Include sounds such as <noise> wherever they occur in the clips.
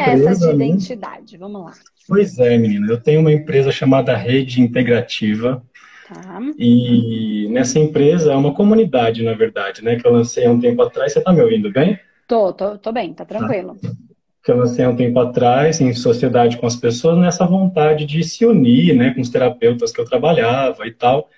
empresa. é essa de né? identidade? Vamos lá. Pois é, menina. Eu tenho uma empresa chamada Rede Integrativa. Tá. E nessa empresa é uma comunidade, na verdade, né? Que eu lancei há um tempo atrás. Você tá me ouvindo bem? Tô, tô, tô bem, tá tranquilo. Que eu lancei há um tempo atrás, em sociedade com as pessoas, nessa vontade de se unir, né? Com os terapeutas que eu trabalhava e tal.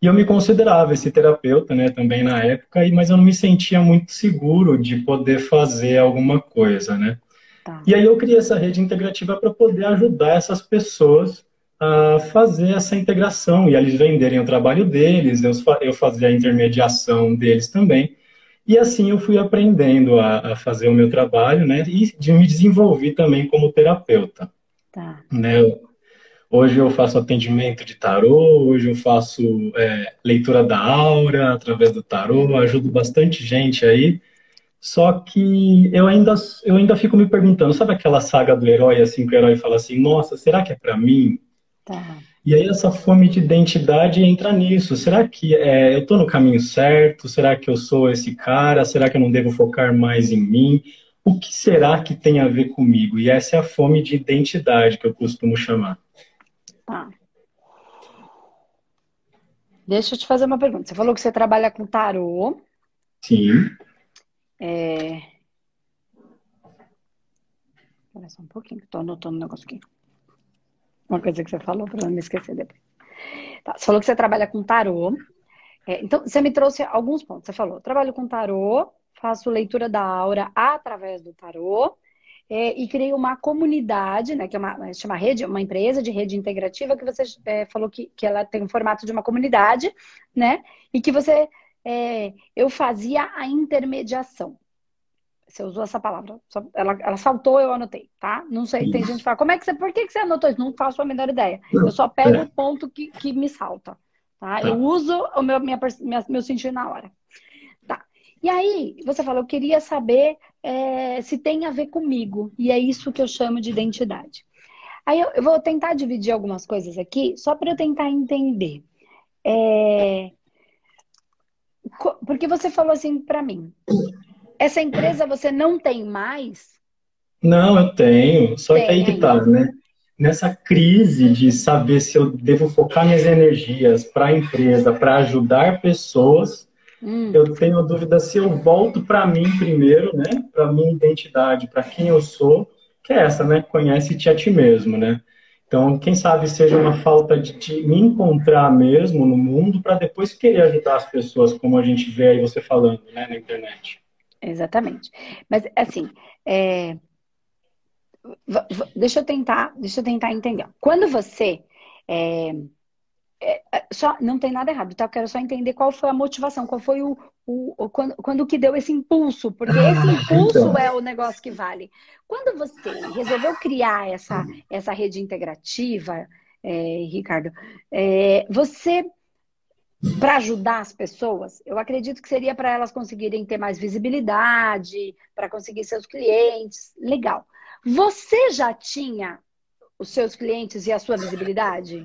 E eu me considerava esse terapeuta, né? Também na época, e- mas eu não me sentia muito seguro de poder fazer alguma coisa, né? Tá. E aí eu criei essa rede integrativa para poder ajudar essas pessoas a fazer essa integração e eles venderem o trabalho deles, eu, eu fazia a intermediação deles também. E assim eu fui aprendendo a, a fazer o meu trabalho, né? E de me desenvolver também como terapeuta, Tá. né? Hoje eu faço atendimento de tarô, hoje eu faço é, leitura da aura através do tarô, ajudo bastante gente aí. Só que eu ainda, eu ainda fico me perguntando, sabe aquela saga do herói, assim, que o herói fala assim, nossa, será que é para mim? Tá. E aí essa fome de identidade entra nisso. Será que é, eu estou no caminho certo? Será que eu sou esse cara? Será que eu não devo focar mais em mim? O que será que tem a ver comigo? E essa é a fome de identidade que eu costumo chamar. Tá. Deixa eu te fazer uma pergunta. Você falou que você trabalha com tarô. Sim. É... Espera só um pouquinho, que tô anotando um negócio aqui. Uma coisa que você falou para não me esquecer depois. Tá, você falou que você trabalha com tarô. É, então, você me trouxe alguns pontos. Você falou, trabalho com tarô, faço leitura da aura através do tarô. é, e criei uma comunidade, né, que é uma, chama rede, uma empresa de rede integrativa que você é, falou que, que ela tem um formato de uma comunidade, né? E que você é, eu fazia a intermediação. Você usou essa palavra. Ela, ela saltou, eu anotei, tá? Não sei, tem gente que fala, como é que você, por que, que você anotou isso? Não faço a menor ideia. Eu só pego É. o ponto que, que me salta, tá? Tá. Eu uso o meu, minha, minha- meu sentido na hora. Tá. E aí, você falou, eu queria saber é, se tem a ver comigo. E é isso que eu chamo de identidade. Aí eu, eu vou tentar dividir algumas coisas aqui, só para eu tentar entender. É, Porque você falou assim para mim, essa empresa você não tem mais? Não, eu tenho. Só que Tem aí que ainda. tá, né? Nessa crise de saber se eu devo focar minhas energias para a empresa, para ajudar pessoas, Hum, eu tenho dúvida se eu volto para mim primeiro, né? Para minha identidade, para quem eu sou, que é essa, né? Conhece-te a ti mesmo, né? Então, quem sabe seja uma falta de, me encontrar mesmo no mundo para depois querer ajudar as pessoas, como a gente vê aí você falando, né, na internet. exatamente. Mas assim, é, deixa eu tentar, deixa eu tentar entender. Quando você é, é, é, só não tem nada errado, tá? Eu quero só entender qual foi a motivação, qual foi o, o, o- quando, quando que deu esse impulso, porque esse impulso então. é o negócio que vale. Quando você resolveu criar essa, essa rede integrativa, é, Ricardo, é, você para ajudar as pessoas, eu acredito que seria para elas conseguirem ter mais visibilidade, para conseguir seus clientes. Legal. Você já tinha os seus clientes e a sua visibilidade?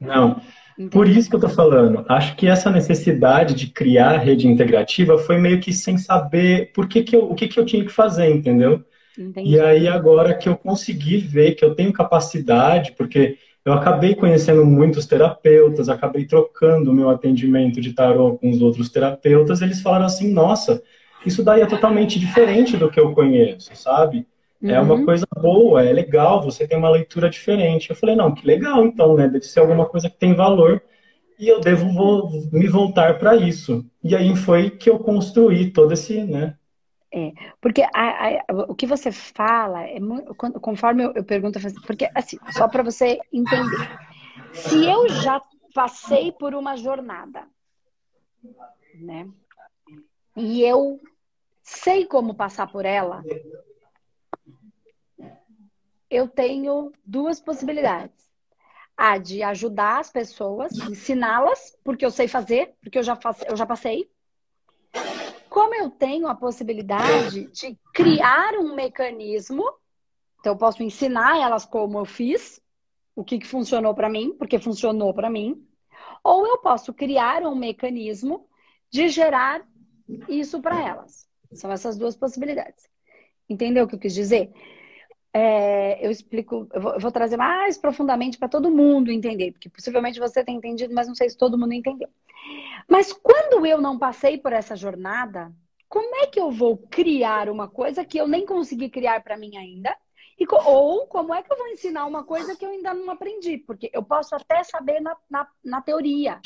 Não, Entendi. Por isso que eu tô falando. Acho que essa necessidade de criar rede integrativa foi meio que sem saber por que que eu, o que que eu tinha que fazer, entendeu? Entendi. E aí agora que eu consegui ver que eu tenho capacidade, porque eu acabei conhecendo muitos terapeutas, acabei trocando o meu atendimento de tarô com os outros terapeutas, eles falaram assim, nossa, isso daí é totalmente diferente do que eu conheço, sabe? É uma Uhum. coisa boa, é legal, você tem uma leitura diferente. Eu falei, não, que legal então, né? Deve ser alguma coisa que tem valor e eu devo vo- me voltar para isso. E aí foi que eu construí todo esse, né? Porque a- a- o que você fala é conforme eu, eu pergunto, assim, porque assim, só para você entender. Se eu já passei por uma jornada, né? E eu sei como passar por ela, eu tenho duas possibilidades. A de ajudar as pessoas, ensiná-las, porque eu sei fazer, porque eu já, faço, eu já passei. Como eu tenho a possibilidade de criar um mecanismo, então eu posso ensinar elas como eu fiz, o que, que funcionou para mim, porque funcionou para mim, ou eu posso criar um mecanismo de gerar isso para elas. São essas duas possibilidades. Entendeu o que eu quis dizer? É, eu explico, eu vou, eu vou, trazer mais profundamente para todo mundo entender, porque possivelmente você tem entendido, mas não sei se todo mundo entendeu. Mas quando eu não passei por essa jornada, como é que eu vou criar uma coisa que eu nem consegui criar para mim ainda? E, ou como é que eu vou ensinar uma coisa que eu ainda não aprendi? Porque eu posso até saber na, na, na teoria,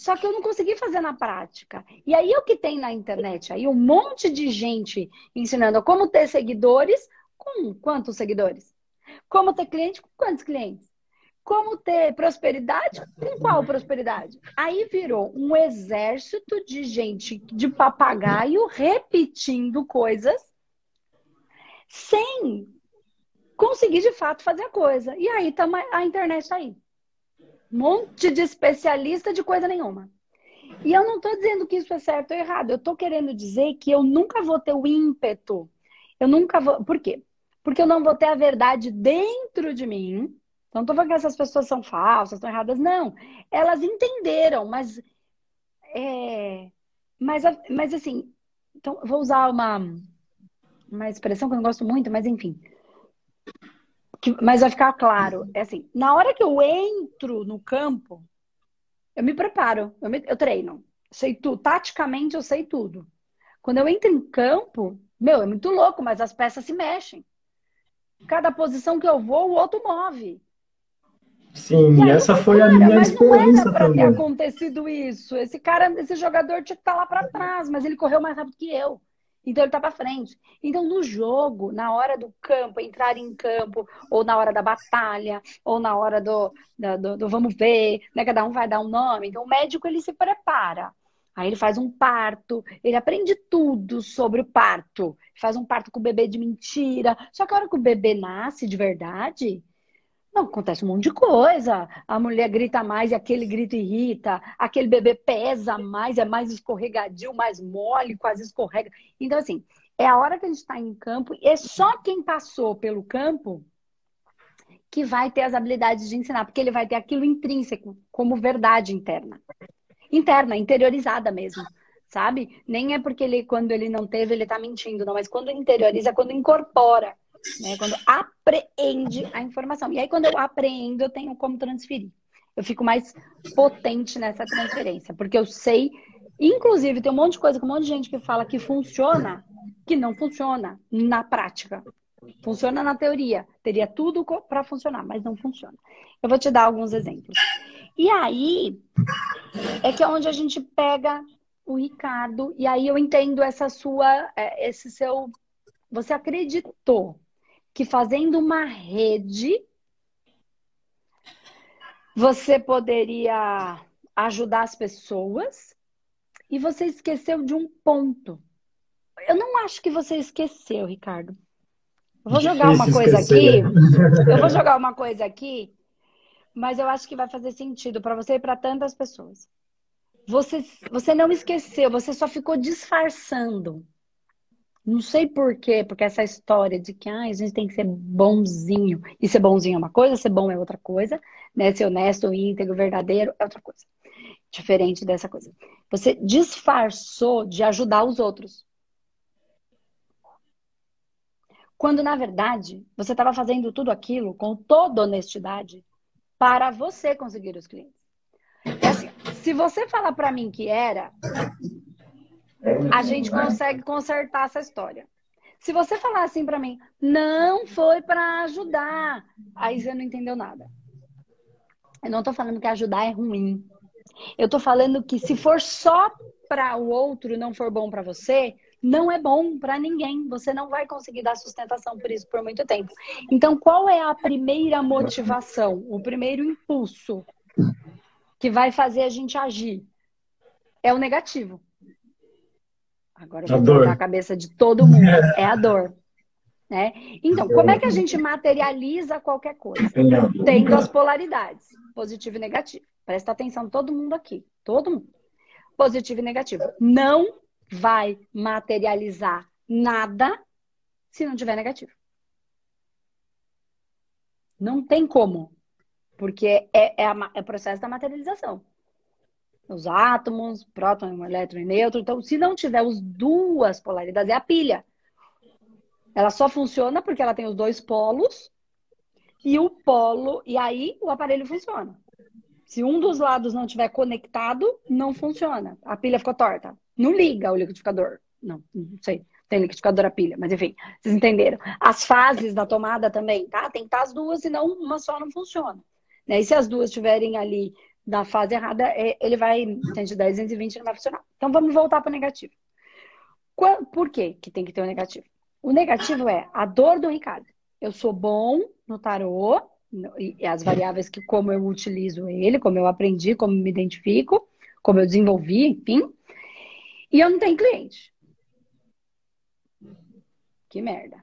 só que eu não consegui fazer na prática. E aí o que tem na internet? Aí um monte de gente ensinando como ter seguidores com quantos seguidores? Como ter cliente com quantos clientes? Como ter prosperidade com qual prosperidade? Aí virou um exército de gente de papagaio repetindo coisas sem conseguir de fato fazer a coisa. E aí tá, a internet tá aí monte de especialista de coisa nenhuma. E eu não estou dizendo que isso é certo ou errado. Eu estou querendo dizer que eu nunca vou ter o ímpeto. Eu nunca vou. Por quê? Porque eu não vou ter a verdade dentro de mim. Então, não estou falando que essas pessoas são falsas, estão erradas. Não. Elas entenderam, mas. É... Mas, mas assim. Então, vou usar uma, uma expressão que eu não gosto muito, mas enfim que, mas vai ficar claro. É assim, na hora que eu entro no campo, eu me preparo, eu, me, eu treino. Sei tudo. Taticamente eu sei tudo. Quando eu entro em campo, meu, é muito louco, mas as peças se mexem. Cada posição que eu vou, o outro move. Sim, e essa foi cara, a minha experiência não era também. ter acontecido isso. Esse cara, esse jogador tinha que estar lá para trás, mas ele correu mais rápido que eu. Então ele tá para frente. Então no jogo, na hora do campo, entrar em campo, ou na hora da batalha, ou na hora do, do, do vamos ver, né? Cada um vai dar um nome. Então o médico ele se prepara. Aí ele faz um parto, ele aprende tudo sobre o parto. Faz um parto com o bebê de mentira. Só que a hora que o bebê nasce de verdade, não, acontece um monte de coisa. A mulher grita mais e aquele grito irrita. Aquele bebê pesa mais, é mais escorregadio, mais mole, quase escorrega. Então, assim, é a hora que a gente está em campo e é só quem passou pelo campo que vai ter as habilidades de ensinar, porque ele vai ter aquilo intrínseco, como verdade interna. Interna, interiorizada mesmo, sabe? Nem é porque ele, quando ele não teve, ele está mentindo, não, mas quando interioriza, quando incorpora né? Quando apreende a informação. E aí, quando eu apreendo, eu tenho como transferir. Eu fico mais potente nessa transferência, porque eu sei. Inclusive, tem um monte de coisa um monte de gente que fala que funciona, que não funciona na prática. Funciona na teoria, teria tudo para funcionar, mas não funciona. Eu vou te dar alguns exemplos. E aí é que é onde a gente pega o Ricardo, e aí eu entendo essa sua, é, esse seu. Você acreditou que fazendo uma rede você poderia ajudar as pessoas e você esqueceu de um ponto. Eu não acho que você esqueceu, Ricardo. Eu vou jogar uma coisa esquecer. aqui. Eu vou jogar uma coisa aqui, mas eu acho que vai fazer sentido para você e para tantas pessoas. Você, você não esqueceu, você só ficou disfarçando. Não sei por quê, porque essa história de que ah, a gente tem que ser bonzinho, e ser bonzinho é uma coisa, ser bom é outra coisa, né? Ser honesto, íntegro, verdadeiro é outra coisa. Diferente dessa coisa. Você disfarçou de ajudar os outros. Quando, na verdade, você estava fazendo tudo aquilo com toda honestidade para você conseguir os clientes. É assim, se você falar para mim que era, a gente consegue consertar essa história. Se você falar assim para mim, não foi para ajudar, aí você não entendeu nada. Eu não tô falando que ajudar é ruim. Eu tô falando que se for só para o outro não for bom para você, não é bom para ninguém. Você não vai conseguir dar sustentação por isso por muito tempo. Então, qual é a primeira motivação, o primeiro impulso que vai fazer a gente agir? É o negativo. Agora eu vou a, a cabeça de todo mundo. <laughs> É a dor. Né? Então, como é que a gente materializa qualquer coisa? Tendo as polaridades, positivo e negativo. Presta atenção, todo mundo aqui. Todo mundo. Positivo e negativo. Não vai materializar nada se não tiver negativo. Não tem como. Porque é, é, a, é o processo da materialização os átomos, próton, elétron e nêutron. Então, se não tiver as duas polaridades, é a pilha. Ela só funciona porque ela tem os dois polos e o polo, e aí o aparelho funciona. Se um dos lados não estiver conectado, não funciona. A pilha ficou torta. Não liga o liquidificador. Não, não sei. Tem liquidificador a pilha, mas enfim, vocês entenderam. As fases da tomada também, tá? Tem que estar as duas, senão uma só não funciona. Né? E se as duas estiverem ali na fase errada, é, ele vai, 110, 220 não vai funcionar. Então vamos voltar para o negativo. Por que, que tem que ter o um negativo? O negativo é a dor do Ricardo. Eu sou bom no tarô, e as variáveis que como eu utilizo ele, como eu aprendi, como me identifico, como eu desenvolvi, enfim. E eu não tenho cliente. Que merda.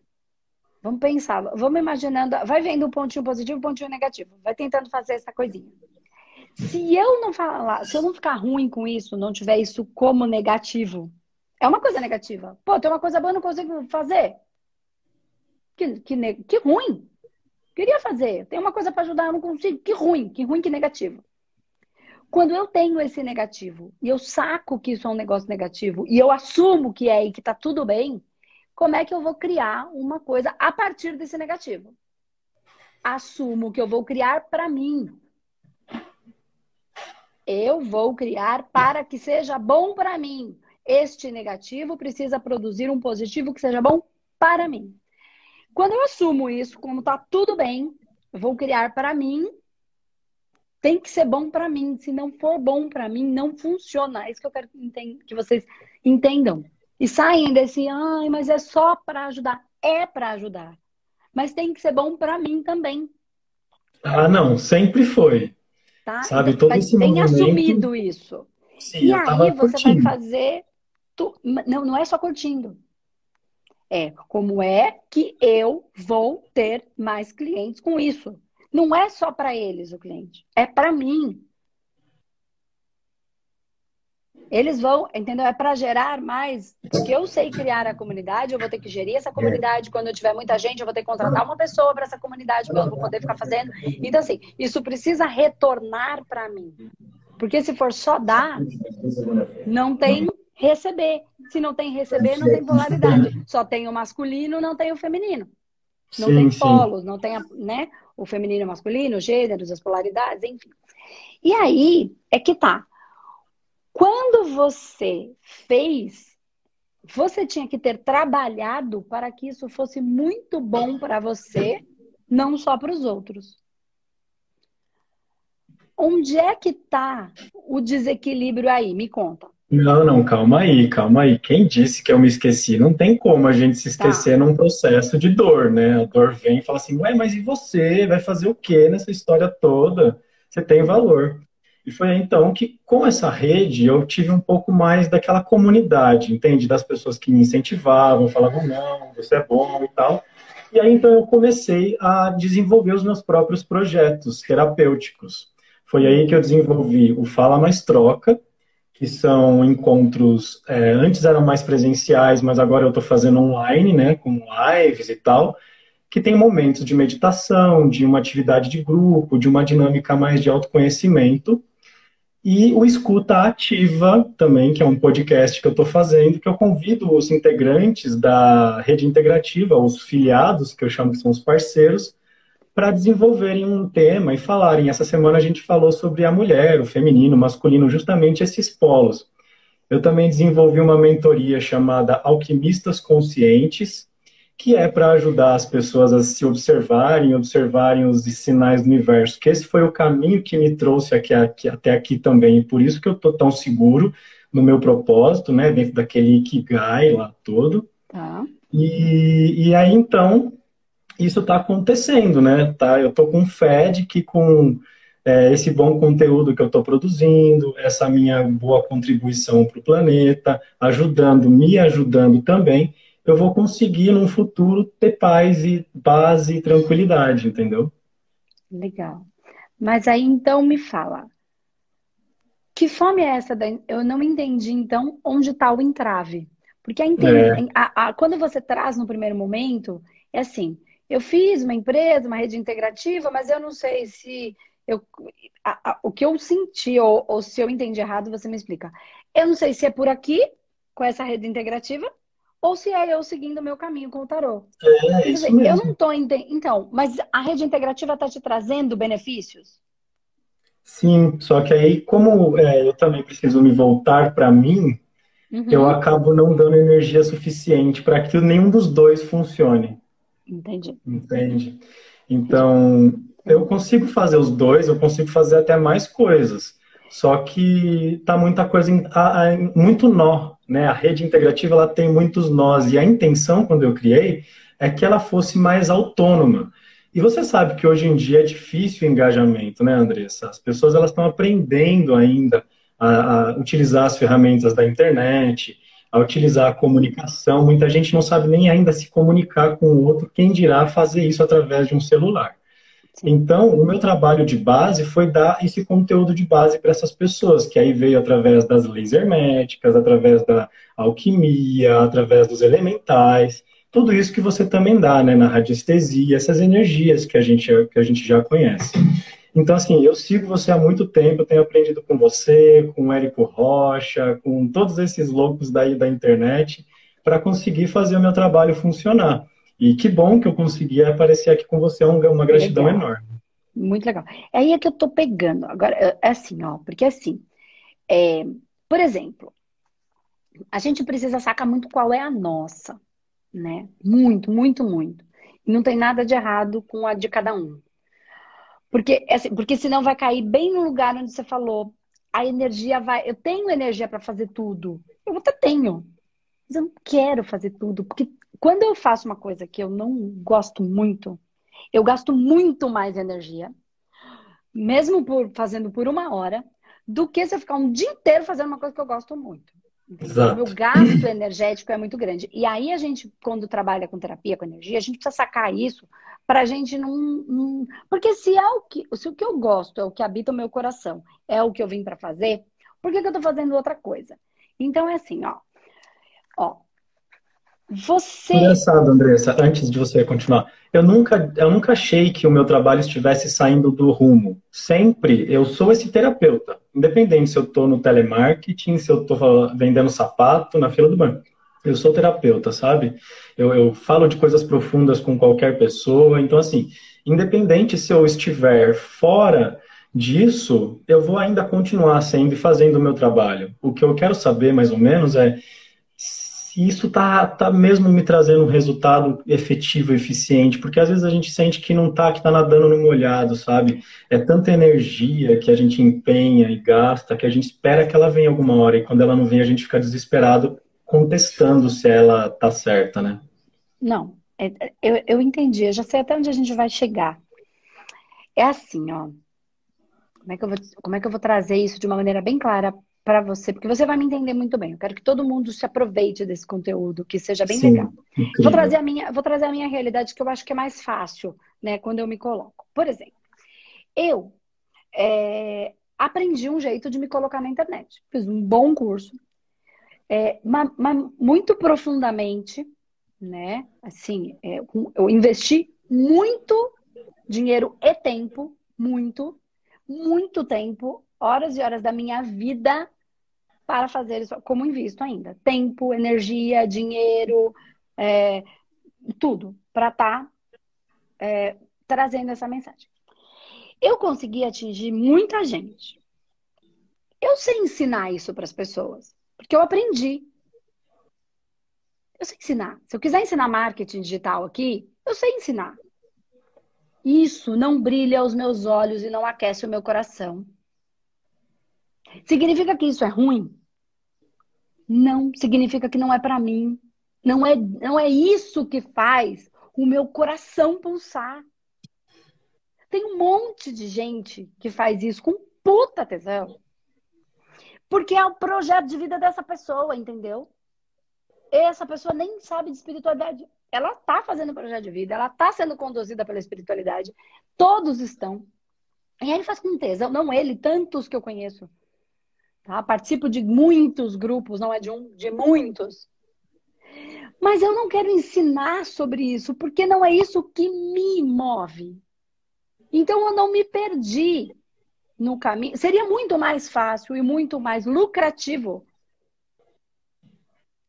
Vamos pensar, vamos imaginando, vai vendo o pontinho positivo, o pontinho negativo, vai tentando fazer essa coisinha. Se eu não falar, se eu não ficar ruim com isso, não tiver isso como negativo, é uma coisa negativa. Pô, tem uma coisa boa, não consigo fazer. Que, que, que ruim. Queria fazer. Tem uma coisa para ajudar, eu não consigo. Que ruim, que ruim, que negativo. Quando eu tenho esse negativo e eu saco que isso é um negócio negativo e eu assumo que é e que tá tudo bem, como é que eu vou criar uma coisa a partir desse negativo? Assumo que eu vou criar para mim. Eu vou criar para que seja bom para mim. Este negativo precisa produzir um positivo que seja bom para mim. Quando eu assumo isso, como tá tudo bem, eu vou criar para mim. Tem que ser bom para mim. Se não for bom para mim, não funciona. É isso que eu quero que vocês entendam. E saem desse, ai, mas é só para ajudar. É para ajudar. Mas tem que ser bom para mim também. Ah, não, sempre foi. Tá? Sabe, então, todo esse tem movimento... assumido isso. Sim, e aí você curtindo. vai fazer tu... não, não é só curtindo. É como é que eu vou ter mais clientes com isso. Não é só para eles o cliente, é para mim. Eles vão, entendeu? É para gerar mais, porque eu sei criar a comunidade, eu vou ter que gerir essa comunidade. Quando eu tiver muita gente, eu vou ter que contratar uma pessoa para essa comunidade, porque eu não vou poder ficar fazendo. Então, assim, isso precisa retornar para mim. Porque se for só dar, não tem receber. Se não tem receber, não tem polaridade. Só tem o masculino, não tem o feminino. Não sim, tem polos, sim. não tem né, o feminino e o masculino, os gêneros, as polaridades, enfim. E aí é que tá. Quando você fez, você tinha que ter trabalhado para que isso fosse muito bom para você, não só para os outros. Onde é que está o desequilíbrio aí? Me conta. Não, não, calma aí, calma aí. Quem disse que eu me esqueci? Não tem como a gente se esquecer tá. num processo de dor, né? A dor vem e fala assim, ué, mas e você? Vai fazer o quê nessa história toda? Você tem valor. E foi então que, com essa rede, eu tive um pouco mais daquela comunidade, entende? Das pessoas que me incentivavam, falavam, não, você é bom e tal. E aí, então, eu comecei a desenvolver os meus próprios projetos terapêuticos. Foi aí que eu desenvolvi o Fala Mais Troca, que são encontros, é, antes eram mais presenciais, mas agora eu estou fazendo online, né, com lives e tal, que tem momentos de meditação, de uma atividade de grupo, de uma dinâmica mais de autoconhecimento, e o Escuta Ativa também, que é um podcast que eu estou fazendo, que eu convido os integrantes da rede integrativa, os filiados, que eu chamo que são os parceiros, para desenvolverem um tema e falarem. Essa semana a gente falou sobre a mulher, o feminino, o masculino, justamente esses polos. Eu também desenvolvi uma mentoria chamada Alquimistas Conscientes, que é para ajudar as pessoas a se observarem, observarem os sinais do universo. Que esse foi o caminho que me trouxe aqui, aqui até aqui também, e por isso que eu estou tão seguro no meu propósito, né, dentro daquele Ikigai lá todo. Tá. E, e aí, então, isso está acontecendo, né? Tá? Eu estou com fé de que com é, esse bom conteúdo que eu estou produzindo, essa minha boa contribuição para o planeta, ajudando, me ajudando também, eu vou conseguir no futuro ter paz e paz e tranquilidade, entendeu? Legal. Mas aí então me fala, que fome é essa? Eu não entendi então onde está o entrave. Porque a, é. a, a, quando você traz no primeiro momento, é assim, eu fiz uma empresa, uma rede integrativa, mas eu não sei se eu, a, a, o que eu senti ou, ou, se eu entendi errado, você me explica. Eu não sei se é por aqui, com essa rede integrativa, ou se é eu seguindo o meu caminho com o tarô. É, isso mesmo. Eu não estou entendendo. Então, mas a rede integrativa está te trazendo benefícios? Sim, só que aí, como é, eu também preciso me voltar para mim, uhum. eu acabo não dando energia suficiente para que nenhum dos dois funcione. Entendi. Entende? Então, eu consigo fazer os dois, eu consigo fazer até mais coisas. Só que tá muita coisa, muito nó, né? A rede integrativa ela tem muitos nós e a intenção quando eu criei é que ela fosse mais autônoma. E você sabe que hoje em dia é difícil o engajamento, né, Andressa? As pessoas elas estão aprendendo ainda a, a utilizar as ferramentas da internet, a utilizar a comunicação. Muita gente não sabe nem ainda se comunicar com o outro, quem dirá fazer isso através de um celular. Então, o meu trabalho de base foi dar esse conteúdo de base para essas pessoas, que aí veio através das leis herméticas, através da alquimia, através dos elementais, tudo isso que você também dá, né, na radiestesia, essas energias que a gente, que a gente já conhece. Então, assim, eu sigo você há muito tempo, tenho aprendido com você, com o Érico Rocha, com todos esses loucos daí da internet, para conseguir fazer o meu trabalho funcionar. E que bom que eu consegui aparecer aqui com você, é uma gratidão legal. enorme. Muito legal. É aí é que eu tô pegando. Agora, é, é assim, ó, porque assim, é, por exemplo, a gente precisa sacar muito qual é a nossa, né? Muito, muito, muito. E não tem nada de errado com a de cada um. Porque, assim, porque senão vai cair bem no lugar onde você falou. A energia vai. Eu tenho energia para fazer tudo. Eu até tenho. Mas eu não quero fazer tudo. Porque quando eu faço uma coisa que eu não gosto muito, eu gasto muito mais energia, mesmo por fazendo por uma hora, do que se eu ficar um dia inteiro fazendo uma coisa que eu gosto muito. Exato. O meu gasto energético é muito grande. E aí a gente, quando trabalha com terapia, com energia, a gente precisa sacar isso para a gente não, não, Porque se é o que, se o que eu gosto é o que habita o meu coração, é o que eu vim para fazer, por que, que eu estou fazendo outra coisa? Então é assim, ó. Ó, você. Engraçado, Andressa, antes de você continuar. Eu nunca, eu nunca achei que o meu trabalho estivesse saindo do rumo. Sempre eu sou esse terapeuta. Independente se eu estou no telemarketing, se eu estou vendendo sapato na fila do banco. Eu sou terapeuta, sabe? Eu, eu falo de coisas profundas com qualquer pessoa. Então, assim, independente se eu estiver fora disso, eu vou ainda continuar sendo e fazendo o meu trabalho. O que eu quero saber, mais ou menos, é se isso tá, tá mesmo me trazendo um resultado efetivo, eficiente, porque às vezes a gente sente que não tá, que tá nadando no molhado, sabe? É tanta energia que a gente empenha e gasta que a gente espera que ela venha alguma hora e quando ela não vem a gente fica desesperado contestando se ela tá certa, né? Não, é, eu, eu entendi, eu já sei até onde a gente vai chegar. É assim, ó. Como é que eu vou, como é que eu vou trazer isso de uma maneira bem clara para você, porque você vai me entender muito bem. Eu quero que todo mundo se aproveite desse conteúdo, que seja bem Sim, legal. Vou trazer a minha, vou trazer a minha realidade que eu acho que é mais fácil, né, quando eu me coloco. Por exemplo, eu é, aprendi um jeito de me colocar na internet. Fiz um bom curso, é, mas, mas muito profundamente, né? Assim, é, eu investi muito dinheiro e tempo, muito, muito tempo, horas e horas da minha vida para fazer isso como invisto ainda. Tempo, energia, dinheiro, é, tudo para estar tá, é, trazendo essa mensagem. Eu consegui atingir muita gente. Eu sei ensinar isso para as pessoas, porque eu aprendi. Eu sei ensinar. Se eu quiser ensinar marketing digital aqui, eu sei ensinar. Isso não brilha aos meus olhos e não aquece o meu coração. Significa que isso é ruim? Não, significa que não é para mim. Não é, não é isso que faz o meu coração pulsar. Tem um monte de gente que faz isso com puta tesão. Porque é o projeto de vida dessa pessoa, entendeu? Essa pessoa nem sabe de espiritualidade. Ela tá fazendo projeto de vida, ela tá sendo conduzida pela espiritualidade. Todos estão. E aí ele faz com tesão, não ele, tantos que eu conheço. Tá? Participo de muitos grupos, não é de um, de muitos. Mas eu não quero ensinar sobre isso, porque não é isso que me move. Então eu não me perdi no caminho. Seria muito mais fácil e muito mais lucrativo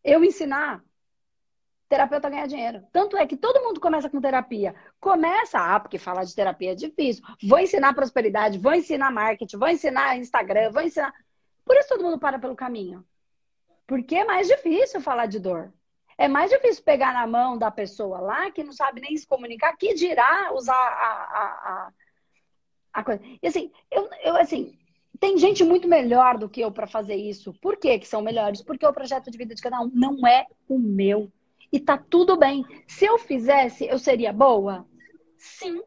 eu ensinar terapeuta ganha dinheiro. Tanto é que todo mundo começa com terapia. Começa, ah, porque falar de terapia é difícil. Vou ensinar prosperidade, vou ensinar marketing, vou ensinar Instagram, vou ensinar. Por isso todo mundo para pelo caminho. Porque é mais difícil falar de dor. É mais difícil pegar na mão da pessoa lá que não sabe nem se comunicar, que dirá usar a, a, a, a coisa. E assim, eu, eu assim, tem gente muito melhor do que eu para fazer isso. Por que, que são melhores? Porque o projeto de vida de cada um não é o meu. E tá tudo bem. Se eu fizesse, eu seria boa? Sim.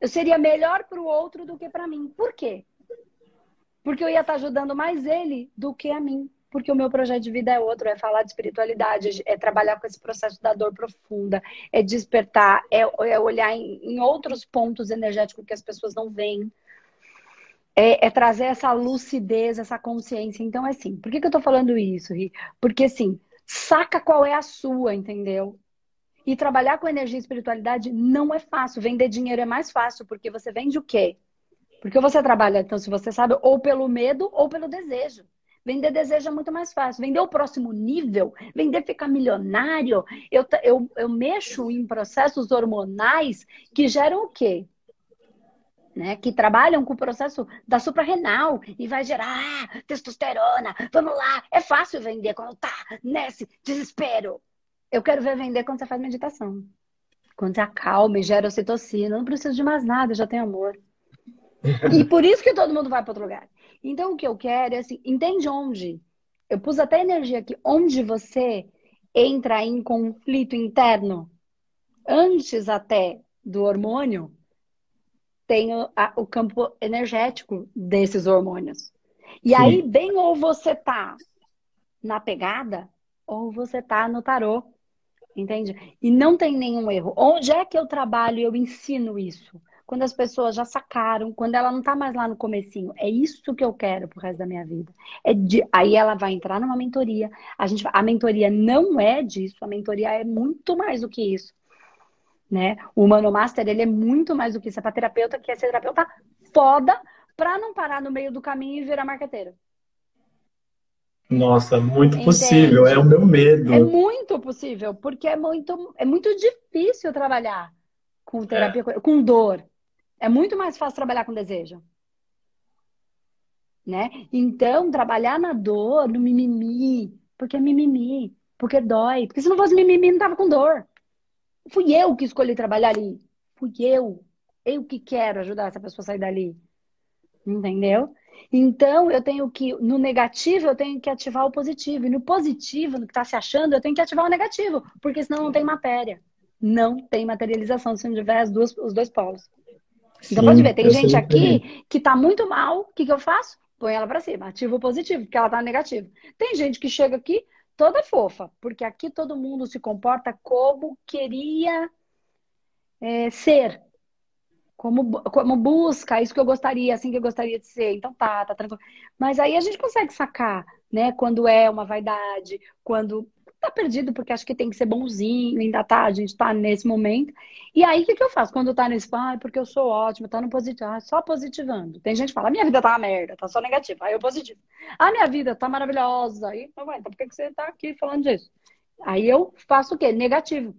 Eu seria melhor para o outro do que para mim. Por quê? Porque eu ia estar tá ajudando mais ele do que a mim. Porque o meu projeto de vida é outro, é falar de espiritualidade, é trabalhar com esse processo da dor profunda, é despertar, é, é olhar em, em, outros pontos energéticos que as pessoas não veem. É, é, trazer essa lucidez, essa consciência. Então, é assim, por que, que eu tô falando isso, Ri? Porque, assim, saca qual é a sua, entendeu? E trabalhar com energia e espiritualidade não é fácil. Vender dinheiro é mais fácil, porque você vende o quê? Porque você trabalha, então, se você sabe, ou pelo medo ou pelo desejo. Vender desejo é muito mais fácil. Vender o próximo nível, vender ficar milionário. Eu, eu, eu mexo em processos hormonais que geram o quê? né, que trabalham com o processo da suprarrenal e vai gerar testosterona. Vamos lá, é fácil vender quando tá nesse desespero. Eu quero ver vender quando você faz meditação. Quando você acalma e gera ocitocina, não precisa de mais nada, já tem amor. E por isso que todo mundo vai para outro lugar. Então o que eu quero é assim, entende onde? Eu pus até energia aqui, onde você entra em conflito interno antes até do hormônio, tem o, a, o campo energético desses hormônios. E Sim. aí, bem ou você tá na pegada, ou você tá no tarô. Entende? E não tem nenhum erro. Onde é que eu trabalho e eu ensino isso? Quando as pessoas já sacaram, quando ela não tá mais lá no comecinho. É isso que eu quero pro resto da minha vida. É de... Aí ela vai entrar numa mentoria. A, gente... a mentoria não é disso. A mentoria é muito mais do que isso né? O Humano Master, ele é muito mais do que isso. É para terapeuta que é ser terapeuta foda para não parar no meio do caminho e virar marqueteiro. Nossa, muito Entende? possível, é o meu medo. É muito possível, porque é muito, é muito difícil trabalhar com terapia, é. com dor. É muito mais fácil trabalhar com desejo. Né? Então, trabalhar na dor, no mimimi, porque é mimimi, porque dói. Porque se não fosse mimimi, não tava com dor. Fui eu que escolhi trabalhar ali. Fui eu. Eu que quero ajudar essa pessoa a sair dali. Entendeu? Então, eu tenho que, no negativo, eu tenho que ativar o positivo. E no positivo, no que está se achando, eu tenho que ativar o negativo. Porque senão não tem matéria. Não tem materialização se não tiver as duas, os dois polos. Então, Sim, pode ver, tem gente aqui que está muito mal. O que, que eu faço? Põe ela para cima. Ativo o positivo, porque ela está negativo. Tem gente que chega aqui, toda fofa, porque aqui todo mundo se comporta como queria é, ser, como, como busca, isso que eu gostaria, assim que eu gostaria de ser. Então tá, tá tranquilo. Mas aí a gente consegue sacar, né, quando é uma vaidade, quando tá perdido porque acho que tem que ser bonzinho, ainda tá, a gente tá nesse momento. E aí, o que, que eu faço? Quando tá nesse, ah, porque eu sou ótima, tá no positivo, ah, só positivando. Tem gente que fala, minha vida tá uma merda, tá só negativa. Aí eu positivo. A minha vida tá maravilhosa. Aí, então, então por que, que você tá aqui falando disso? Aí eu faço o quê? Negativo.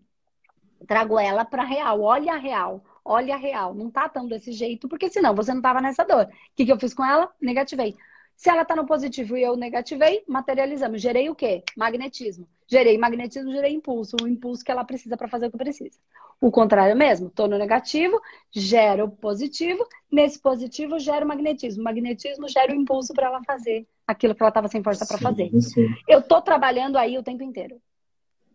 Trago ela pra real, olha a real olha a real, não tá tão desse jeito, porque senão você não tava nessa dor. O que, que eu fiz com ela? Negativei. Se ela está no positivo e eu negativei, materializamos. Gerei o quê? Magnetismo. Gerei magnetismo, gerei impulso. O impulso que ela precisa para fazer o que precisa. O contrário mesmo. Estou no negativo, gero positivo. Nesse positivo, gero magnetismo. Magnetismo gera o impulso para ela fazer aquilo que ela estava sem força para fazer. Sim. Eu estou trabalhando aí o tempo inteiro.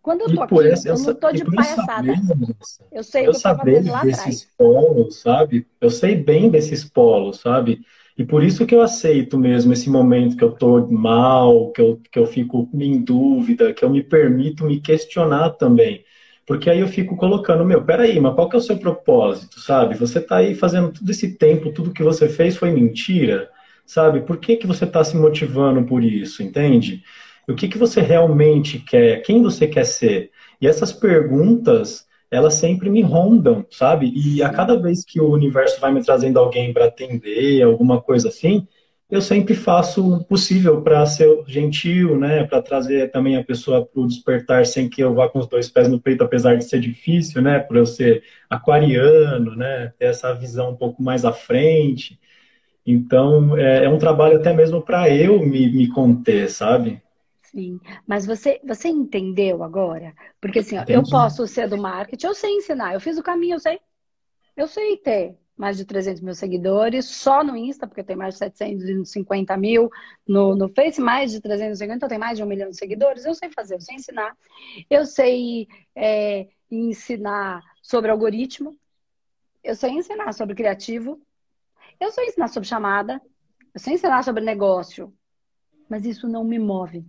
Quando eu tô aqui, essa, eu não tô de palhaçada. eu sei eu o que eu tô fazendo lá atrás. Polos, sabe? Eu sei bem desses polos, sabe? E por isso que eu aceito mesmo esse momento que eu tô mal, que eu, que eu fico em dúvida, que eu me permito me questionar também. Porque aí eu fico colocando, meu, peraí, mas qual que é o seu propósito, sabe? Você tá aí fazendo todo esse tempo, tudo que você fez foi mentira, sabe? Por que, que você está se motivando por isso, entende? O que, que você realmente quer? Quem você quer ser? E essas perguntas elas sempre me rondam, sabe? E a cada vez que o universo vai me trazendo alguém para atender, alguma coisa assim, eu sempre faço o possível para ser gentil, né, para trazer também a pessoa para o despertar sem que eu vá com os dois pés no peito, apesar de ser difícil, né, por eu ser aquariano, né, ter essa visão um pouco mais à frente. Então, é, é um trabalho até mesmo para eu me, me conter, sabe? Sim, mas você, você entendeu agora? Porque assim, ó, eu posso ser do marketing, eu sei ensinar, eu fiz o caminho, eu sei. Eu sei ter mais de 300 mil seguidores, só no Insta, porque tem mais de 750 mil, no, no Face mais de 350, então tem mais de um milhão de seguidores, eu sei fazer, eu sei ensinar. Eu sei é, ensinar sobre algoritmo, eu sei ensinar sobre criativo, eu sei ensinar sobre chamada, eu sei ensinar sobre negócio, mas isso não me move.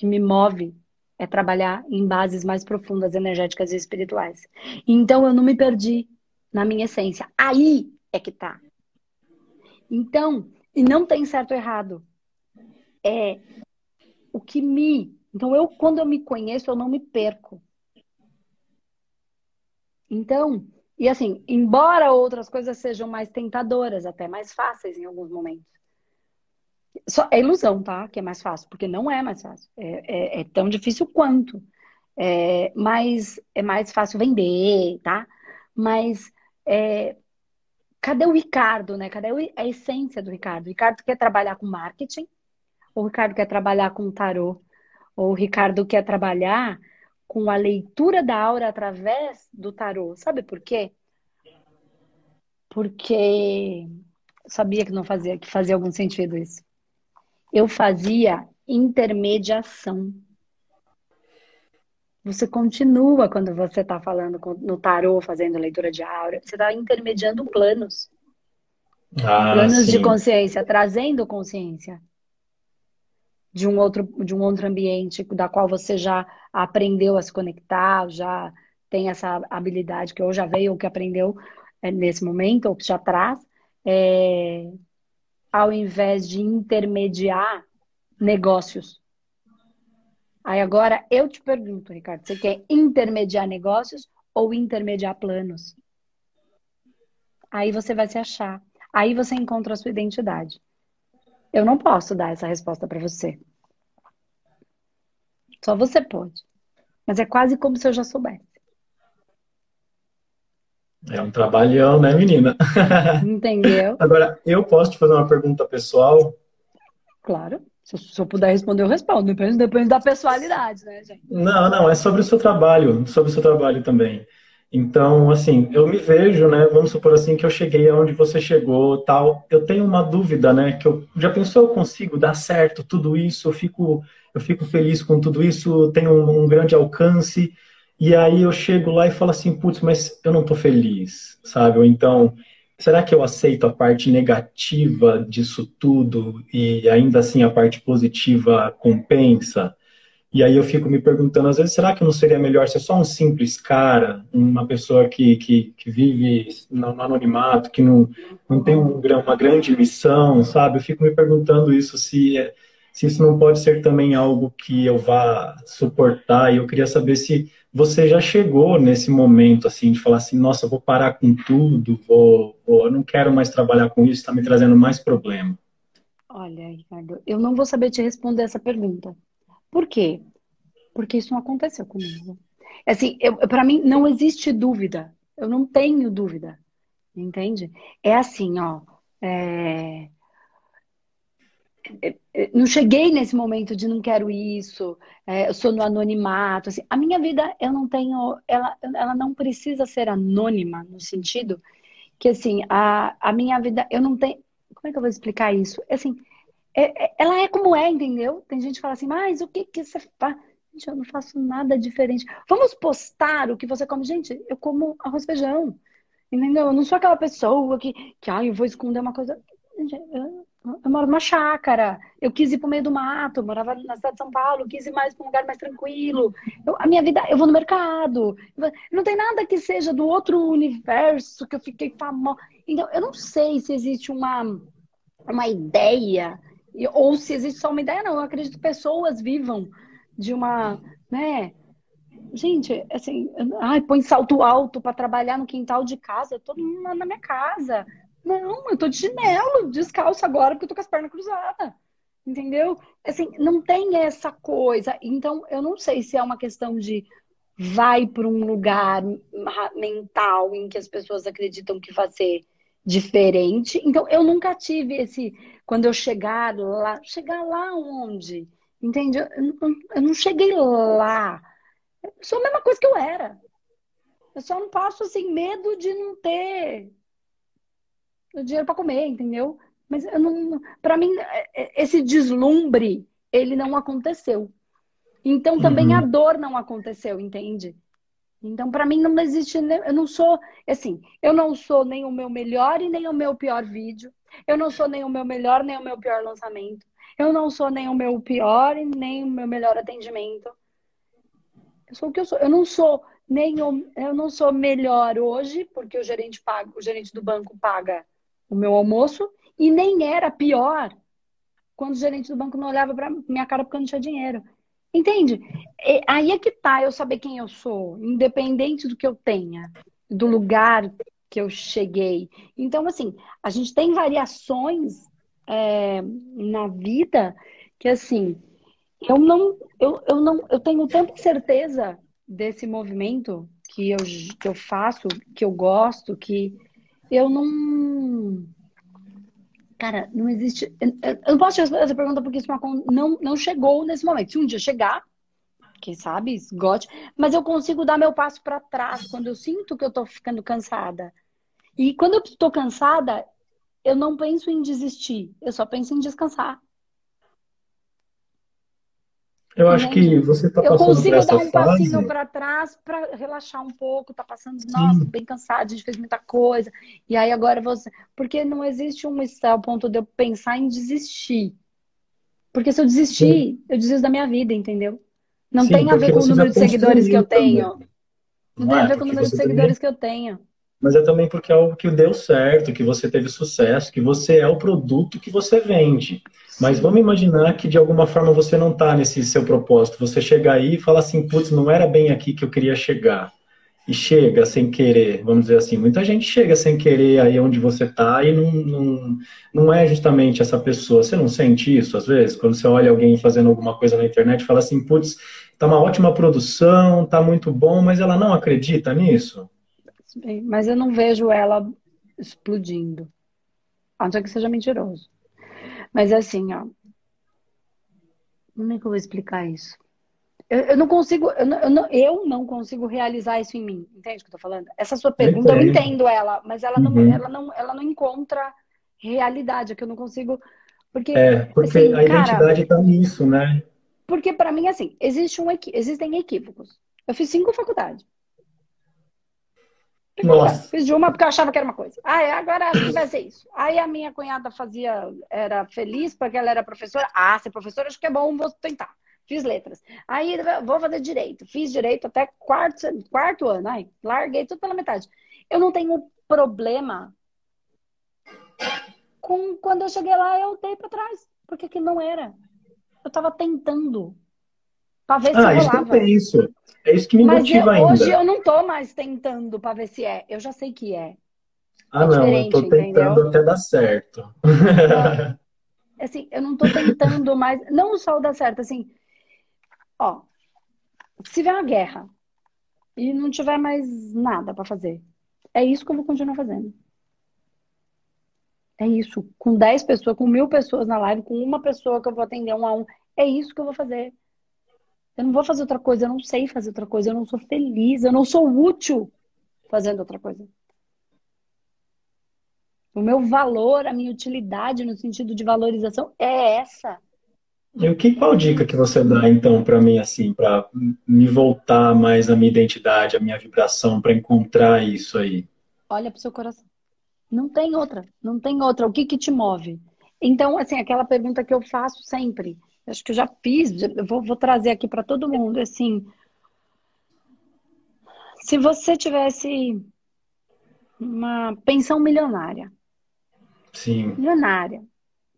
Que me move é trabalhar em bases mais profundas, energéticas e espirituais. Então eu não me perdi na minha essência. Aí é que tá. Então, e não tem certo ou errado. É o que me. Então, eu, quando eu me conheço, eu não me perco. Então, e assim, embora outras coisas sejam mais tentadoras, até mais fáceis em alguns momentos. Só, é ilusão, tá? Que é mais fácil, porque não é mais fácil. É, é, é tão difícil quanto. É, mas é mais fácil vender, tá? Mas é, cadê o Ricardo, né? Cadê a essência do Ricardo? O Ricardo quer trabalhar com marketing, ou o Ricardo quer trabalhar com tarô, ou o Ricardo quer trabalhar com a leitura da aura através do tarô. Sabe por quê? Porque sabia que não fazia, que fazia algum sentido isso. Eu fazia intermediação. Você continua quando você está falando no tarô, fazendo leitura de aura, você está intermediando planos. Ah, planos sim. de consciência, trazendo consciência de um outro de um outro ambiente da qual você já aprendeu a se conectar, já tem essa habilidade que ou já veio ou que aprendeu é, nesse momento ou que já traz, é, ao invés de intermediar negócios. Aí agora eu te pergunto, Ricardo, você quer intermediar negócios ou intermediar planos? Aí você vai se achar. Aí você encontra a sua identidade. Eu não posso dar essa resposta para você. Só você pode. Mas é quase como se eu já soubesse. É um trabalhão, né, menina? <laughs> Entendeu? Agora, eu posso te fazer uma pergunta pessoal? Claro. Se, se eu puder responder, eu respondo. Depende, depende da personalidade, né, gente? Não, não, é sobre o seu trabalho, sobre o seu trabalho também. Então, assim, eu me vejo, né? Vamos supor assim que eu cheguei aonde você chegou, tal. Eu tenho uma dúvida, né? Que eu já pensou eu consigo dar certo tudo isso? Eu fico, eu fico feliz com tudo isso. Tenho um, um grande alcance. E aí eu chego lá e falo assim, putz, mas eu não tô feliz, sabe? Ou então será que eu aceito a parte negativa disso tudo e ainda assim a parte positiva compensa? E aí eu fico me perguntando, às vezes, será que não seria melhor ser só um simples cara, uma pessoa que, que, que vive no anonimato, que não, não tem um, uma grande missão, sabe? Eu fico me perguntando isso, se, se isso não pode ser também algo que eu vá suportar. E eu queria saber se você já chegou nesse momento, assim, de falar assim, nossa, vou parar com tudo, vou, vou eu não quero mais trabalhar com isso, está me trazendo mais problema? Olha, Ricardo, eu não vou saber te responder essa pergunta. Por quê? Porque isso não aconteceu comigo. Assim, para mim não existe dúvida. Eu não tenho dúvida. Entende? É assim, ó. É não cheguei nesse momento de não quero isso, é, eu sou no anonimato. Assim, a minha vida, eu não tenho, ela, ela não precisa ser anônima, no sentido que, assim, a, a minha vida, eu não tenho. Como é que eu vou explicar isso? Assim, é, é, ela é como é, entendeu? Tem gente que fala assim, mas o que, que você faz? Gente, eu não faço nada diferente. Vamos postar o que você come. Gente, eu como arroz e feijão. Entendeu? Eu não sou aquela pessoa que, que ah, eu vou esconder uma coisa. Gente, eu, eu moro numa chácara. Eu quis ir para o meio do mato, morava na cidade de São Paulo, quis ir mais para um lugar mais tranquilo. Eu, a minha vida, eu vou no mercado. Não tem nada que seja do outro universo que eu fiquei famosa. Então, eu não sei se existe uma, uma ideia, ou se existe só uma ideia, não. Eu acredito que pessoas vivam de uma, né? Gente, assim, ai, põe salto alto para trabalhar no quintal de casa, todo mundo na minha casa. Não, eu tô de chinelo, descalço agora porque eu tô com as pernas cruzadas. Entendeu? Assim, não tem essa coisa. Então, eu não sei se é uma questão de vai para um lugar mental em que as pessoas acreditam que vai ser diferente. Então, eu nunca tive esse. Quando eu chegar lá. Chegar lá onde? Entende? Eu, eu não cheguei lá. Eu sou a mesma coisa que eu era. Eu só não passo assim medo de não ter dinheiro para comer, entendeu? Mas eu não, para mim é, é, esse deslumbre ele não aconteceu. Então também uhum. a dor não aconteceu, entende? Então para mim não existe, eu não sou assim, eu não sou nem o meu melhor e nem o meu pior vídeo. Eu não sou nem o meu melhor nem o meu pior lançamento. Eu não sou nem o meu pior e nem o meu melhor atendimento. Eu sou o que eu sou. Eu não sou nem o, eu não sou melhor hoje porque o gerente paga, o gerente do banco paga o meu almoço e nem era pior quando o gerente do banco não olhava para minha cara porque eu não tinha dinheiro. Entende? E, aí é que tá eu saber quem eu sou, independente do que eu tenha, do lugar que eu cheguei. Então, assim, a gente tem variações é, na vida que, assim, eu não, eu, eu não, eu tenho tanta certeza desse movimento que eu, que eu faço, que eu gosto, que eu não. Cara, não existe. Eu não posso te responder essa pergunta porque isso não, não chegou nesse momento. Se um dia chegar, quem sabe, esgote, mas eu consigo dar meu passo para trás quando eu sinto que eu tô ficando cansada. E quando eu estou cansada, eu não penso em desistir, eu só penso em descansar. Eu acho que você está passando por essa fase... Eu consigo dar um passinho para trás para relaxar um pouco, tá passando, nossa, bem cansado, a gente fez muita coisa. E aí agora você... Porque não existe um ao ponto de eu pensar em desistir. Porque se eu desistir, Sim. eu desisto da minha vida, entendeu? Não Sim, tem a ver com o número de seguidores que eu tenho. Também. Não, não tem é, a ver com o número de seguidores também... que eu tenho mas é também porque é algo que deu certo, que você teve sucesso, que você é o produto que você vende. Mas vamos imaginar que de alguma forma você não está nesse seu propósito. Você chega aí e fala assim, putz, não era bem aqui que eu queria chegar. E chega sem querer, vamos dizer assim. Muita gente chega sem querer aí onde você está e não, não, não é justamente essa pessoa. Você não sente isso às vezes? Quando você olha alguém fazendo alguma coisa na internet e fala assim, putz, tá uma ótima produção, tá muito bom, mas ela não acredita nisso? Mas eu não vejo ela explodindo. A não ser que seja mentiroso. Mas assim, ó. Como é que eu vou explicar isso? Eu, eu não consigo, eu não, eu não, eu, não, consigo realizar isso em mim. Entende o que eu tô falando? Essa sua pergunta, eu entendo ela, mas ela não, uhum. ela não, ela não encontra realidade, é que eu não consigo. Porque, é, porque assim, a identidade está nisso, né? Porque para mim, assim, existe um, existem equívocos. Eu fiz cinco faculdades. Nossa. Fiz de uma porque eu achava que era uma coisa. Ah, agora acho que vai ser isso. Aí a minha cunhada fazia, era feliz porque ela era professora. Ah, ser professora acho que é bom, vou tentar. Fiz letras. Aí vou fazer direito. Fiz direito até quarto, quarto ano. Aí larguei tudo pela metade. Eu não tenho problema com quando eu cheguei lá, eu dei para trás. Porque que não era. Eu tava tentando. Pra ver se ah, rolava. Isso é isso. É isso que me Mas motiva eu, ainda. Hoje eu não tô mais tentando para ver se é. Eu já sei que é. Ah, é não, eu tô tentando entendeu? até dar certo. Então, assim, eu não tô tentando mais. Não só o dar certo, assim. Ó, se vier uma guerra e não tiver mais nada para fazer, é isso que eu vou continuar fazendo. É isso. Com 10 pessoas, com mil pessoas na live, com uma pessoa que eu vou atender um a um, é isso que eu vou fazer. Eu não vou fazer outra coisa, eu não sei fazer outra coisa, eu não sou feliz, eu não sou útil fazendo outra coisa. O meu valor, a minha utilidade no sentido de valorização é essa. E o que qual dica que você dá então para mim assim, para me voltar mais à minha identidade, à minha vibração, para encontrar isso aí? Olha para o seu coração. Não tem outra, não tem outra. O que que te move? Então, assim, aquela pergunta que eu faço sempre acho que eu já fiz, eu vou, vou trazer aqui para todo mundo, assim, se você tivesse uma pensão milionária, sim, milionária,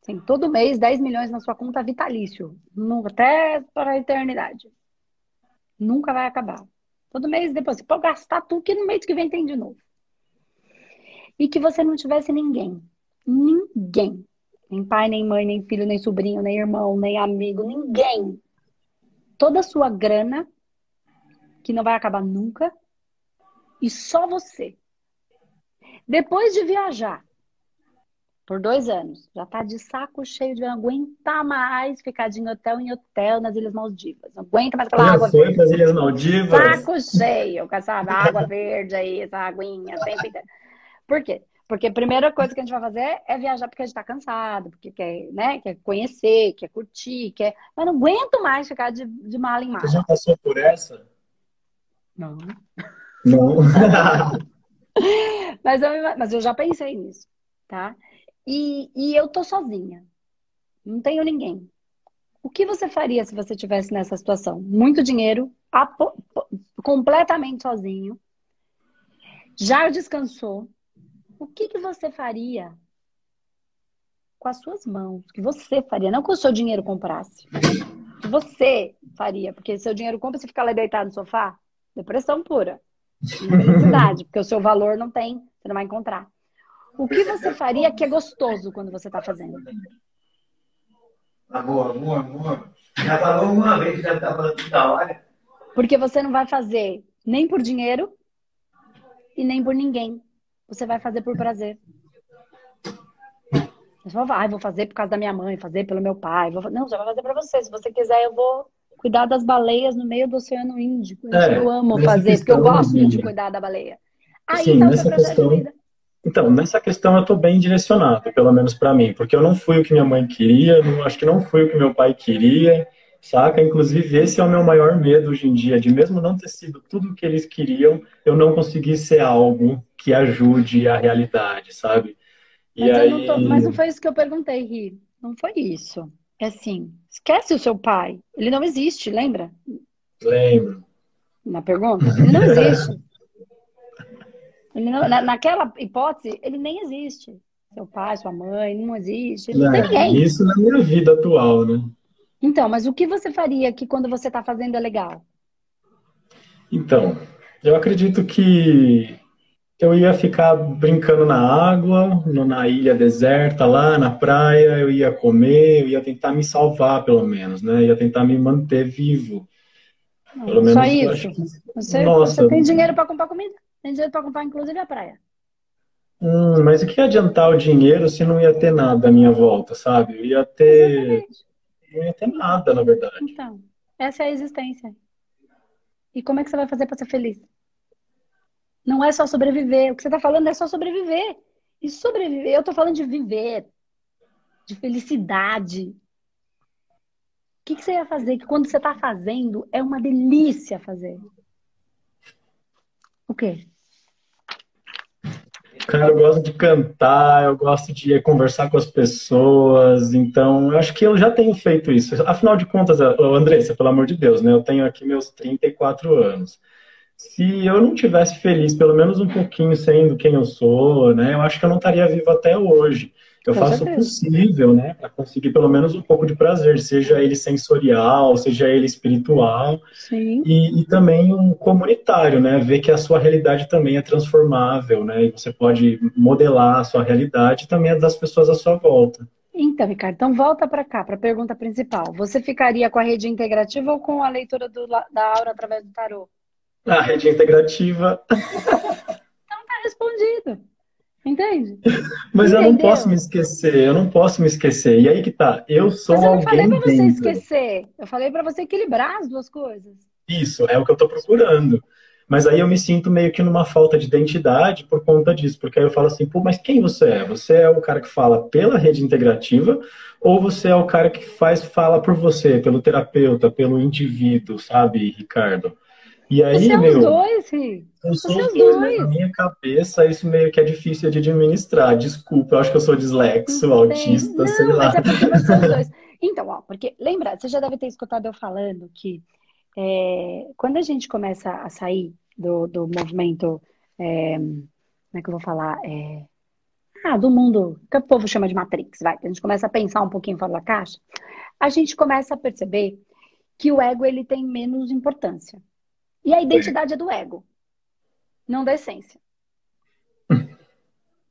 assim, todo mês 10 milhões na sua conta vitalício, até para a eternidade, nunca vai acabar. Todo mês depois você pode gastar tudo que no mês que vem tem de novo. E que você não tivesse ninguém. Ninguém. Nem pai, nem mãe, nem filho, nem sobrinho, nem irmão, nem amigo, ninguém. Toda a sua grana, que não vai acabar nunca, e só você. Depois de viajar por dois anos, já tá de saco cheio de não aguentar mais ficar de hotel em hotel nas Ilhas Maldivas. Não aguenta mais aquela água. foi para as Ilhas Maldivas? Saco cheio com essa água verde aí, essa aguinha sempre. Por quê? Porque a primeira coisa que a gente vai fazer é viajar porque a gente tá cansado, porque quer, né, quer conhecer, quer curtir, quer. Mas não aguento mais ficar de, de mala em mala. Você já passou por essa? Não. Não. <laughs> mas, eu, mas eu já pensei nisso, tá? E, e eu tô sozinha. Não tenho ninguém. O que você faria se você tivesse nessa situação? Muito dinheiro, completamente sozinho, já descansou. O que, que você faria com as suas mãos? O que você faria? Não que o seu dinheiro comprasse. O que você faria? Porque seu dinheiro compra, você fica lá deitado no sofá? Depressão pura. Infelicidade, porque o seu valor não tem, você não vai encontrar. O que você faria que é gostoso quando você está fazendo? Amor, amor, amor. Já falou uma vez, já está falando toda hora. Porque você não vai fazer nem por dinheiro e nem por ninguém. Você vai fazer por prazer. Você vai, ah, vou fazer por causa da minha mãe, fazer pelo meu pai. Vou... Não, você vai fazer para você. Se você quiser, eu vou cuidar das baleias no meio do Oceano Índico. É, eu amo fazer, porque eu gosto de cuidar da baleia. Aí Sim, tá o seu projeto questão... Então, nessa questão eu estou bem direcionado, pelo menos para mim, porque eu não fui o que minha mãe queria, não, acho que não fui o que meu pai queria, saca? Inclusive, esse é o meu maior medo hoje em dia, de mesmo não ter sido tudo o que eles queriam, eu não conseguir ser algo que ajude a realidade, sabe? E mas, aí... não tô... mas não foi isso que eu perguntei, Ri. Não foi isso. É assim, esquece o seu pai. Ele não existe, lembra? Lembro. Na pergunta? Ele não existe. <laughs> Ele não, na, naquela hipótese, ele nem existe. Seu pai, sua mãe, não existe. Não, não tem Isso na minha vida atual, né? Então, mas o que você faria que quando você está fazendo é legal? Então, eu acredito que eu ia ficar brincando na água, na ilha deserta, lá na praia, eu ia comer, eu ia tentar me salvar, pelo menos, né? Eu ia tentar me manter vivo. Pelo menos, Só isso? Que... Você, Nossa, você tem dinheiro para comprar comida? Tem dinheiro para comprar, inclusive, a praia. Hum, mas o que adiantar o dinheiro se não ia ter nada à minha volta, sabe? Eu ia ter. Exatamente. Não ia ter nada, na verdade. Então, essa é a existência. E como é que você vai fazer para ser feliz? Não é só sobreviver. O que você está falando é só sobreviver. E sobreviver, eu estou falando de viver, de felicidade. O que, que você ia fazer? Que quando você está fazendo, é uma delícia fazer. O quê? Cara, eu gosto de cantar, eu gosto de conversar com as pessoas, então eu acho que eu já tenho feito isso. Afinal de contas, Andressa, pelo amor de Deus, né? Eu tenho aqui meus 34 anos. Se eu não tivesse feliz, pelo menos um pouquinho sendo quem eu sou, né? Eu acho que eu não estaria vivo até hoje. Eu faço o possível, né, para conseguir pelo menos um pouco de prazer, seja ele sensorial, seja ele espiritual, e, e, também um comunitário, né, ver que a sua realidade também é transformável, né, e você pode modelar a sua realidade também a das pessoas à sua volta. Então, Ricardo, então volta para cá, para a pergunta principal. Você ficaria com a rede integrativa ou com a leitura do, da aura através do tarô? A rede integrativa. <laughs> então tá respondido. Entende? <laughs> Mas Entendeu? eu não posso me esquecer, eu não posso me esquecer. E aí que tá, eu sou Mas eu alguém não falei pra você esquecer, eu falei para você equilibrar as duas coisas. Isso, é o que eu tô procurando. Mas aí eu me sinto meio que numa falta de identidade por conta disso, porque aí eu falo assim, pô, mas quem você é? Você é o cara que fala pela rede integrativa ou você é o cara que faz fala por você, pelo terapeuta, pelo indivíduo, sabe, Ricardo? E aí, Você é meu, os dois, filho. Eu sou os dois, mas na minha cabeça isso meio que é difícil de administrar. Desculpa, eu acho que eu sou dislexo, não autista, não, sei lá. Mas é porque você é os <laughs> dois. Então, ó, porque lembra, você já deve ter escutado eu falando que é, quando a gente começa a sair do, do movimento, é, como é que eu vou falar? É, ah, do mundo que o povo chama de Matrix, vai. A gente começa a pensar um pouquinho fora da caixa, a gente começa a perceber que o ego ele tem menos importância. E a identidade é do ego, não da essência. <laughs>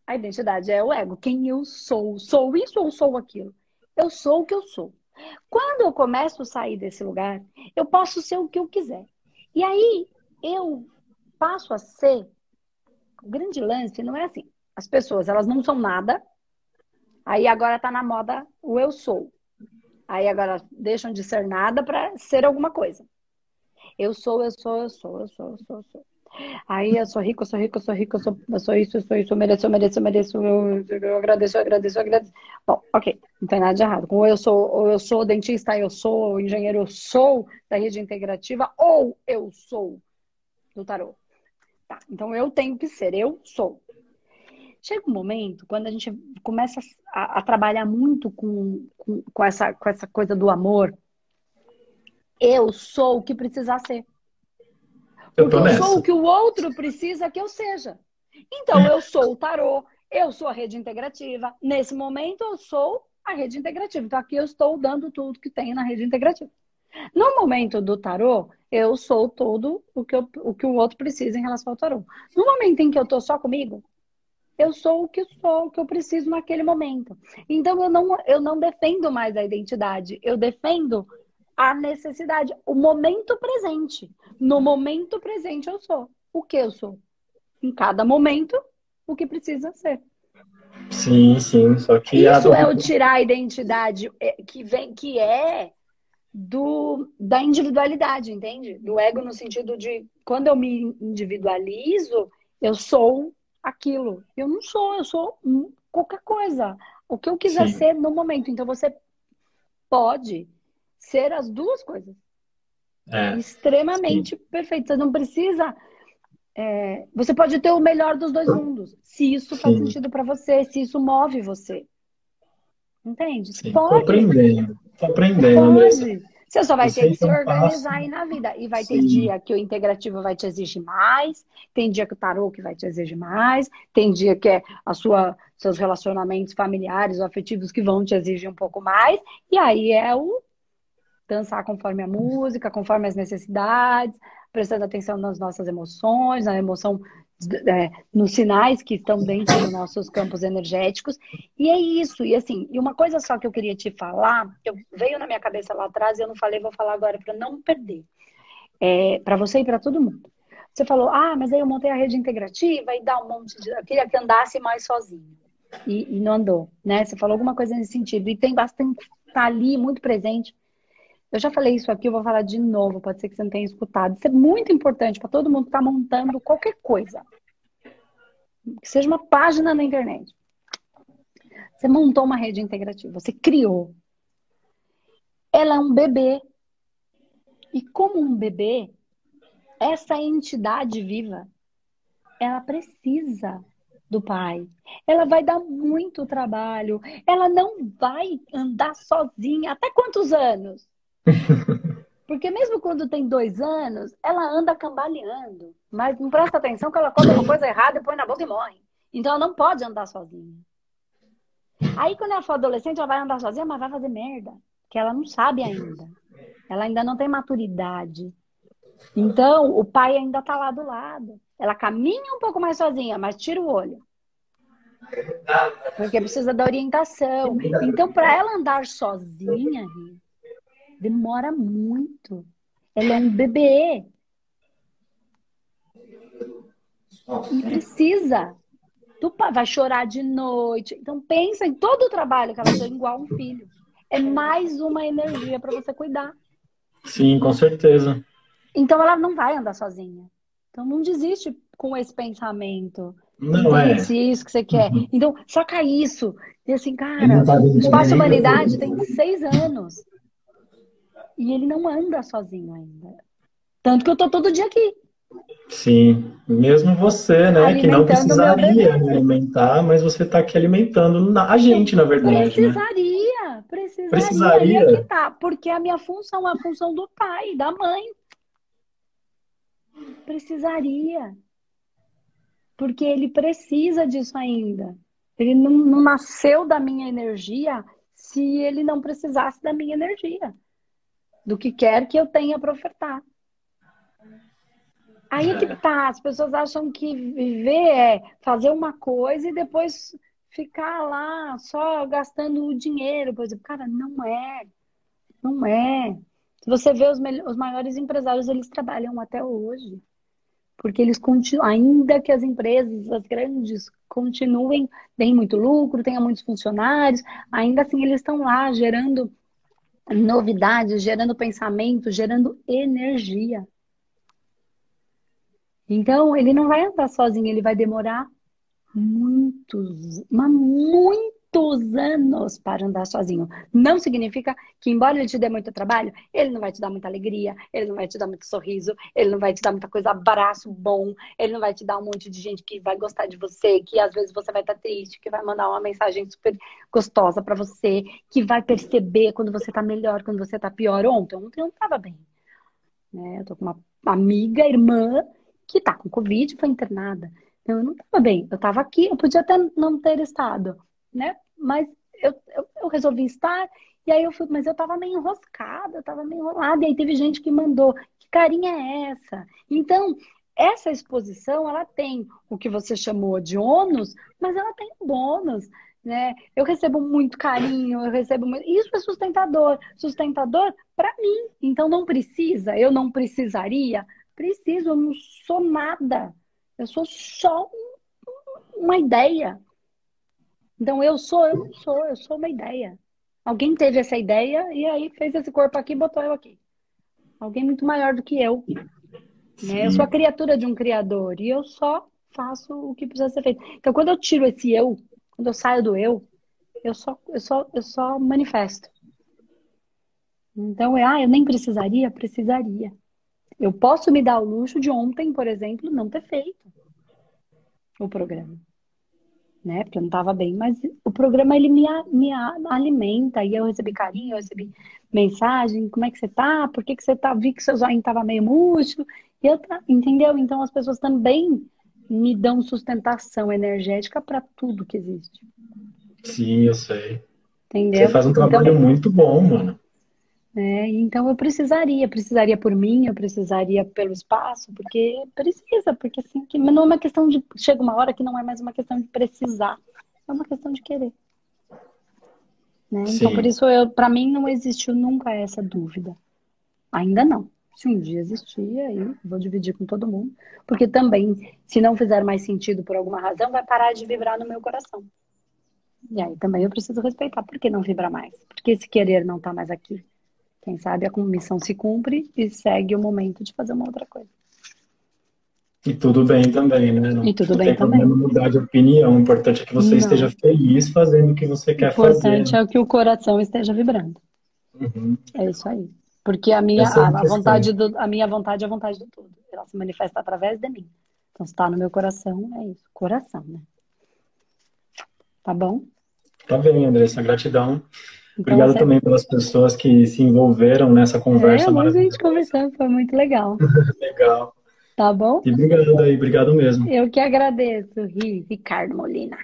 A identidade é o ego. Quem eu sou? Sou isso ou sou aquilo? Eu sou o que eu sou. Quando eu começo a sair desse lugar, eu posso ser o que eu quiser. E aí eu passo a ser. O grande lance não é assim. As pessoas, elas não são nada. Aí agora tá na moda o eu sou. Aí agora deixam de ser nada para ser alguma coisa. Eu sou, eu sou, eu sou, eu sou, eu sou, eu sou. Aí eu sou rico, eu sou rico, eu sou rico, eu sou, eu sou isso, eu sou isso, eu mereço, eu mereço, eu mereço, eu, eu agradeço, eu agradeço, eu agradeço. Bom, ok, não tem nada de errado. Ou eu sou, ou eu sou dentista, eu sou engenheiro, eu sou da rede integrativa, ou eu sou do tarô. Tá, então eu tenho que ser, eu sou. Chega um momento, quando a gente começa a, a trabalhar muito com, com, com, essa, com essa coisa do amor, eu sou o que precisar ser. Eu Porque eu sou o que o outro precisa que eu seja. Então, eu sou o tarô, eu sou a rede integrativa. Nesse momento, eu sou a rede integrativa. Então, aqui eu estou dando tudo que tem na rede integrativa. No momento do tarô, eu sou todo o que, eu, o que o outro precisa em relação ao tarô. No momento em que eu estou só comigo, eu sou o que sou, o que eu preciso naquele momento. Então eu não, eu não defendo mais a identidade, eu defendo a necessidade, o momento presente. No momento presente eu sou o que eu sou. Em cada momento, o que precisa ser. Sim, sim. Só que isso é o tirar a identidade é, que vem, que é do da individualidade, entende? Do ego no sentido de quando eu me individualizo, eu sou aquilo. Eu não sou, eu sou qualquer coisa. O que eu quiser Sim. ser no momento. Então você pode ser as duas coisas. É. Extremamente Sim. perfeito. Você não precisa. É, você pode ter o melhor dos dois mundos. Se isso Sim. faz sentido para você, se isso move você. Entende? Sim, pode. Tô aprendendo. Tô aprendendo. Pode. Você só vai ter que se organizar aí na vida. E vai Sim. ter dia que o integrativo vai te exigir mais, tem dia que o tarô que vai te exigir mais, tem dia que é a sua seus relacionamentos familiares ou afetivos que vão te exigir um pouco mais. E aí é o dançar conforme a música, conforme as necessidades, prestando atenção nas nossas emoções, na emoção é, nos sinais que estão dentro dos nossos campos energéticos. E é isso. E assim, e uma coisa só que eu queria te falar, que veio na minha cabeça lá atrás e eu não falei, vou falar agora para não perder. É, para você e para todo mundo. Você falou, ah, mas aí eu montei a rede integrativa e dá um monte de. Eu queria que andasse mais sozinho. E, e não andou, né? Você falou alguma coisa nesse sentido. E tem bastante, tá ali, muito presente. Eu já falei isso aqui, eu vou falar de novo, pode ser que você não tenha escutado. Isso é muito importante para todo mundo que está montando qualquer coisa. Que seja uma página na internet. Você montou uma rede integrativa, você criou. Ela é um bebê. E como um bebê, essa entidade viva, ela precisa do pai. Ela vai dar muito trabalho. Ela não vai andar sozinha. Até quantos anos? <laughs> Porque mesmo quando tem dois anos, ela anda cambaleando. Mas não presta atenção que ela come uma coisa errada e põe na boca e morre. Então ela não pode andar sozinha. Aí quando ela for adolescente, ela vai andar sozinha, mas vai fazer merda. Que ela não sabe ainda. Ela ainda não tem maturidade. Então, o pai ainda está lá do lado. Ela caminha um pouco mais sozinha, mas tira o olho. Porque precisa da orientação. Então, para ela andar sozinha, Demora muito. Ela é um bebê. E precisa. Tu vai chorar de noite. Então pensa em todo o trabalho que ela tem igual um filho. É mais uma energia para você cuidar. Sim, com certeza. Então ela não vai andar sozinha. Então não desiste com esse pensamento. Não é. Se isso que você quer. Uhum. Então, saca isso. E assim, cara, o Espaço Humanidade tem seis anos. E ele não anda sozinho ainda. Tanto que eu tô todo dia aqui. Sim, mesmo você, né, que não precisaria alimentar, mas você está aqui alimentando a gente, na verdade. Precisaria, né? precisaria. Precisaria. Tá, porque a minha função é a função do pai, da mãe. Precisaria. Porque ele precisa disso ainda. Ele não, não nasceu da minha energia se ele não precisasse da minha energia do que quer que eu tenha para ofertar. Aí que tá, as pessoas acham que viver é fazer uma coisa e depois ficar lá só gastando o dinheiro, por exemplo. Cara, não é. Não é. Se você vê os, os maiores empresários, eles trabalham até hoje. Porque eles continuam, ainda que as empresas, as grandes, continuem, tenham muito lucro, tenham muitos funcionários, ainda assim eles estão lá gerando novidades, gerando pensamento, gerando energia. Então, ele não vai andar sozinho, ele vai demorar muitos, mas muitos anos para andar sozinho. Não significa que, embora ele te dê muito trabalho, ele não vai te dar muita alegria, ele não vai te dar muito sorriso, ele não vai te dar muita coisa, abraço bom, ele não vai te dar um monte de gente que vai gostar de você, que às vezes você vai estar triste, que vai mandar uma mensagem super gostosa para você, que vai perceber quando você tá melhor, quando você tá pior. Ontem, ontem eu não tava bem. Né? Eu tô com uma amiga, irmã, que tá com Covid, foi internada. Então, eu não estava bem. Eu estava aqui, eu podia até não ter estado, né? Mas eu, eu, eu resolvi estar, e aí eu fui, mas eu estava meio enroscada, eu estava meio enrolada, e aí teve gente que mandou, que carinha é essa? Então, essa exposição, ela tem o que você chamou de ônus, mas ela tem bônus, né? Eu recebo muito carinho, eu recebo muito... Isso é sustentador. Sustentador para mim. Então, não precisa, eu não precisaria Preciso, eu não sou nada. Eu sou só uma ideia. Então eu sou, eu não sou, eu sou uma ideia. Alguém teve essa ideia e aí fez esse corpo aqui e botou eu aqui. Alguém muito maior do que eu. Né? Eu sou a criatura de um criador e eu só faço o que precisa ser feito. Então quando eu tiro esse eu, quando eu saio do eu, eu só, eu só, eu só manifesto. Então é, ah, eu nem precisaria, precisaria. Eu posso me dar o luxo de ontem, por exemplo, não ter feito o programa. Né? Porque eu não estava bem, mas o programa ele me, me alimenta. E eu recebi carinho, eu recebi mensagem, como é que você tá? Por que, que você tá? Vi que seu zoinho estava meio murcho. E eu tá, entendeu? Então as pessoas também me dão sustentação energética para tudo que existe. Sim, eu sei. Entendeu? Você faz um trabalho então, muito bom, mano. Né? Então eu precisaria, precisaria por mim, eu precisaria pelo espaço, porque precisa, porque assim, que não é uma questão de. Chega uma hora que não é mais uma questão de precisar, é uma questão de querer. Né? Então por isso eu, para mim não existiu nunca essa dúvida. Ainda não. Se um dia existir, aí vou dividir com todo mundo. Porque também, se não fizer mais sentido por alguma razão, vai parar de vibrar no meu coração. E aí também eu preciso respeitar. Por que não vibra mais? Porque esse querer não está mais aqui. Quem sabe a missão se cumpre e segue o momento de fazer uma outra coisa. E tudo bem também, né? Não, e tudo bem também. Não mudar de opinião. O importante é que você não. esteja feliz fazendo o que você quer fazer. O importante é que o coração esteja vibrando. Uhum. É isso aí. Porque a minha, é a, a vontade do, a minha vontade é a vontade do todo. Ela se manifesta através de mim. Então, se está no meu coração, é isso. Coração, né? Tá bom? Tá bem, Andressa. Gratidão. Então, Obrigado também pelas pessoas que se envolveram nessa conversa. É, a gente conversando, foi muito legal. <laughs> legal. Tá bom? E obrigado aí, obrigado mesmo. Eu que agradeço, Ricardo Molina.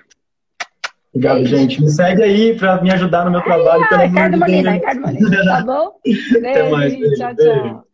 Obrigado, Beijo. gente. Me segue aí para me ajudar no meu trabalho. Ai, Ricardo Molina, Ricardo Molina, tá bom? Beijo, <laughs> Até mais. Beijo, tchau, tchau.